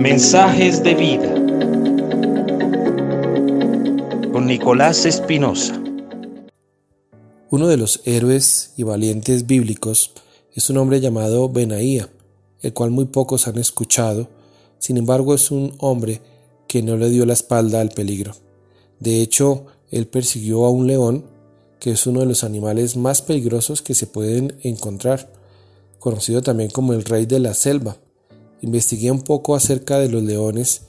Mensajes de vida con Nicolás Espinosa. Uno de los héroes y valientes bíblicos es un hombre llamado Benaía, el cual muy pocos han escuchado, sin embargo es un hombre que no le dio la espalda al peligro. De hecho, él persiguió a un león, que es uno de los animales más peligrosos que se pueden encontrar, conocido también como el rey de la selva, investigué un poco acerca de los leones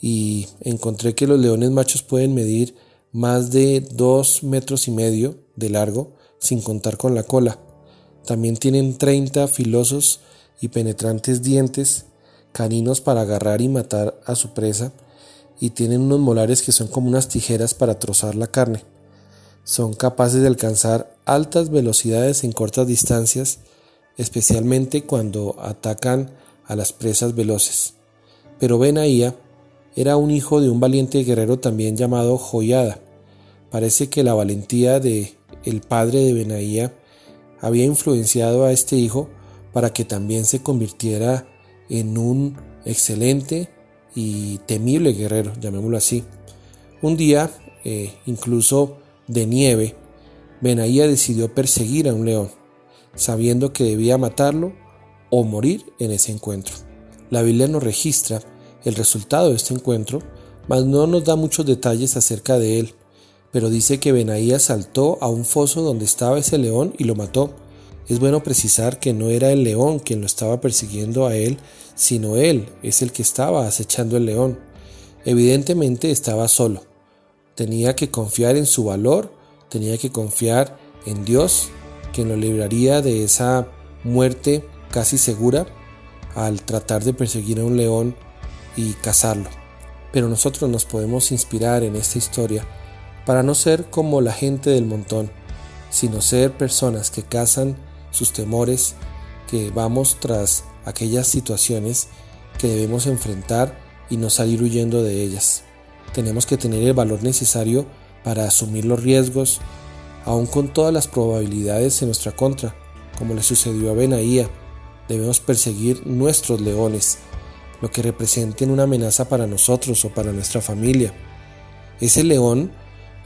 y encontré que los leones machos pueden medir más de dos metros y medio de largo sin contar con la cola. También tienen 30 filosos y penetrantes dientes caninos para agarrar y matar a su presa y tienen unos molares que son como unas tijeras para trozar la carne. Son capaces de alcanzar altas velocidades en cortas distancias, especialmente cuando atacan a las presas veloces. Pero Benaía era un hijo de un valiente guerrero también llamado Joyada. Parece que la valentía de el padre de Benaía había influenciado a este hijo para que también se convirtiera en un excelente y temible guerrero, llamémoslo así. Un día, eh, incluso de nieve, Benaía decidió perseguir a un león, sabiendo que debía matarlo o morir en ese encuentro. La Biblia nos registra el resultado de este encuentro, mas no nos da muchos detalles acerca de él, pero dice que Benaías saltó a un foso donde estaba ese león y lo mató. Es bueno precisar que no era el león quien lo estaba persiguiendo a él, sino él es el que estaba acechando el león. Evidentemente estaba solo. Tenía que confiar en su valor, tenía que confiar en Dios, quien lo libraría de esa muerte casi segura al tratar de perseguir a un león y cazarlo. Pero nosotros nos podemos inspirar en esta historia para no ser como la gente del montón, sino ser personas que cazan sus temores, que vamos tras aquellas situaciones que debemos enfrentar y no salir huyendo de ellas. Tenemos que tener el valor necesario para asumir los riesgos, aun con todas las probabilidades en nuestra contra, como le sucedió a Benaía, debemos perseguir nuestros leones, lo que representen una amenaza para nosotros o para nuestra familia. Ese león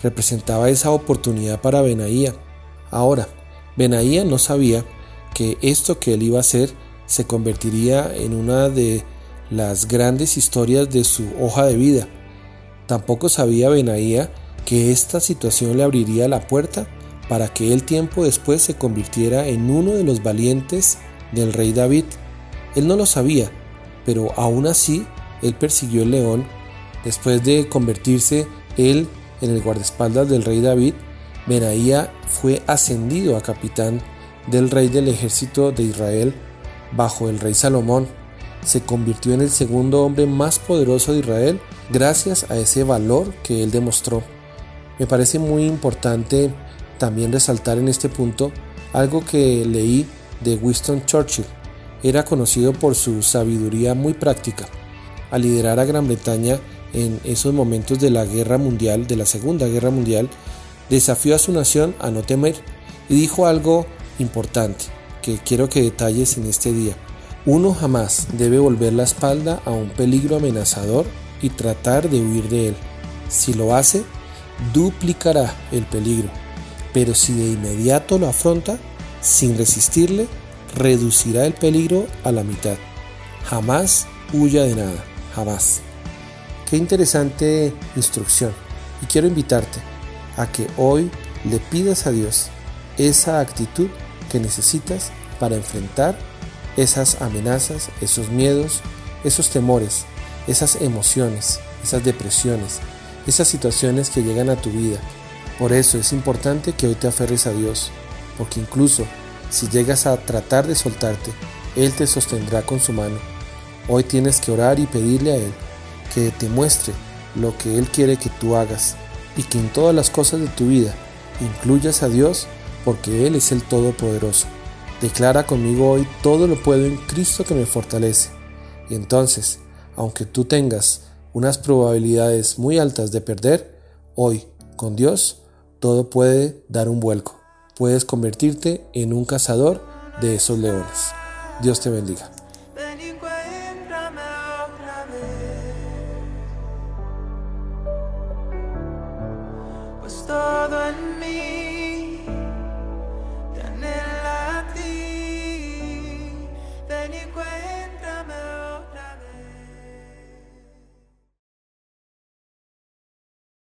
representaba esa oportunidad para Benaía. Ahora, Benaía no sabía que esto que él iba a hacer se convertiría en una de las grandes historias de su hoja de vida. Tampoco sabía Benaía que esta situación le abriría la puerta para que él tiempo después se convirtiera en uno de los valientes del rey David. Él no lo sabía, pero aún así él persiguió el león. Después de convertirse él en el guardaespaldas del rey David, Benaía fue ascendido a capitán del rey del ejército de Israel bajo el rey Salomón. Se convirtió en el segundo hombre más poderoso de Israel gracias a ese valor que él demostró. Me parece muy importante también resaltar en este punto algo que leí de Winston Churchill. Era conocido por su sabiduría muy práctica. Al liderar a Gran Bretaña en esos momentos de la guerra mundial, de la Segunda Guerra Mundial, desafió a su nación a no temer y dijo algo importante que quiero que detalles en este día. Uno jamás debe volver la espalda a un peligro amenazador y tratar de huir de él. Si lo hace, duplicará el peligro, pero si de inmediato lo afronta, sin resistirle, reducirá el peligro a la mitad. Jamás huya de nada, jamás. Qué interesante instrucción. Y quiero invitarte a que hoy le pidas a Dios esa actitud que necesitas para enfrentar esas amenazas, esos miedos, esos temores, esas emociones, esas depresiones, esas situaciones que llegan a tu vida. Por eso es importante que hoy te aferres a Dios, porque incluso si llegas a tratar de soltarte, Él te sostendrá con su mano. Hoy tienes que orar y pedirle a Él que te muestre lo que Él quiere que tú hagas y que en todas las cosas de tu vida incluyas a Dios porque Él es el Todopoderoso. Declara conmigo hoy todo lo puedo en Cristo que me fortalece. Y entonces, aunque tú tengas unas probabilidades muy altas de perder, hoy, con Dios, todo puede dar un vuelco. Puedes convertirte en un cazador de esos leones. Dios te bendiga.